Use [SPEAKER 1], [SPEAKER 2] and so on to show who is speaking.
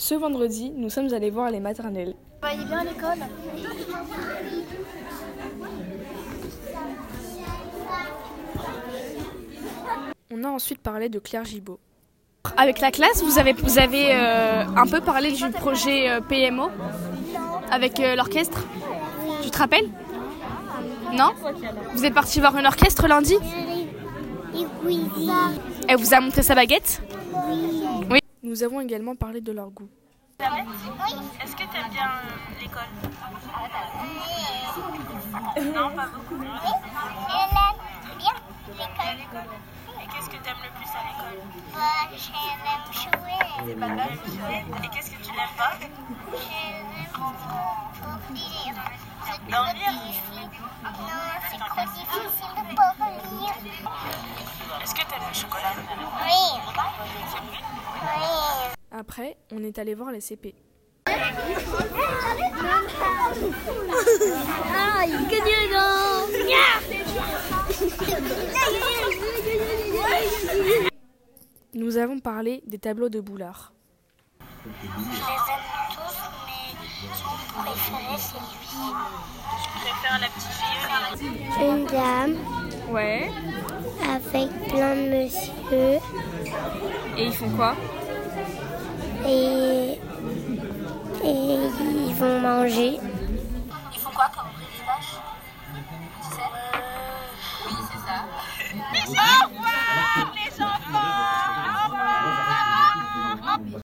[SPEAKER 1] Ce vendredi, nous sommes allés voir les maternelles.
[SPEAKER 2] Vous voyez bien à l'école
[SPEAKER 1] On a ensuite parlé de Claire Gibault.
[SPEAKER 3] Avec la classe, vous avez, vous avez euh, un peu parlé du projet euh, PMO avec euh, l'orchestre. Tu te rappelles? Non? Vous êtes parti voir un orchestre lundi?
[SPEAKER 4] Oui.
[SPEAKER 3] Elle vous a montré sa baguette?
[SPEAKER 1] Nous avons également parlé de leur goût.
[SPEAKER 5] Est-ce que tu aimes bien euh, l'école? Non, pas beaucoup.
[SPEAKER 4] bien l'école.
[SPEAKER 5] Et qu'est-ce que tu aimes le plus à l'école?
[SPEAKER 4] Bah, j'aime jouer.
[SPEAKER 5] C'est pas de la Et qu'est-ce que tu n'aimes pas?
[SPEAKER 4] J'aime pour lire.
[SPEAKER 5] Dormir
[SPEAKER 4] Non, c'est trop difficile pour lire.
[SPEAKER 5] Est-ce que tu aimes le chocolat?
[SPEAKER 4] Oui.
[SPEAKER 1] Après, on est allé voir les CP. Nous avons parlé des tableaux de Boulard.
[SPEAKER 4] Je les aime tous, mais mon préféré, c'est lui.
[SPEAKER 5] Je préfère la petite fille.
[SPEAKER 4] Une dame
[SPEAKER 1] Ouais.
[SPEAKER 4] avec plein de monsieur
[SPEAKER 1] Et ils font quoi?
[SPEAKER 4] Et, et ils vont manger.
[SPEAKER 5] Ils font quoi comme bricolage Tu sais? Oui, c'est ça.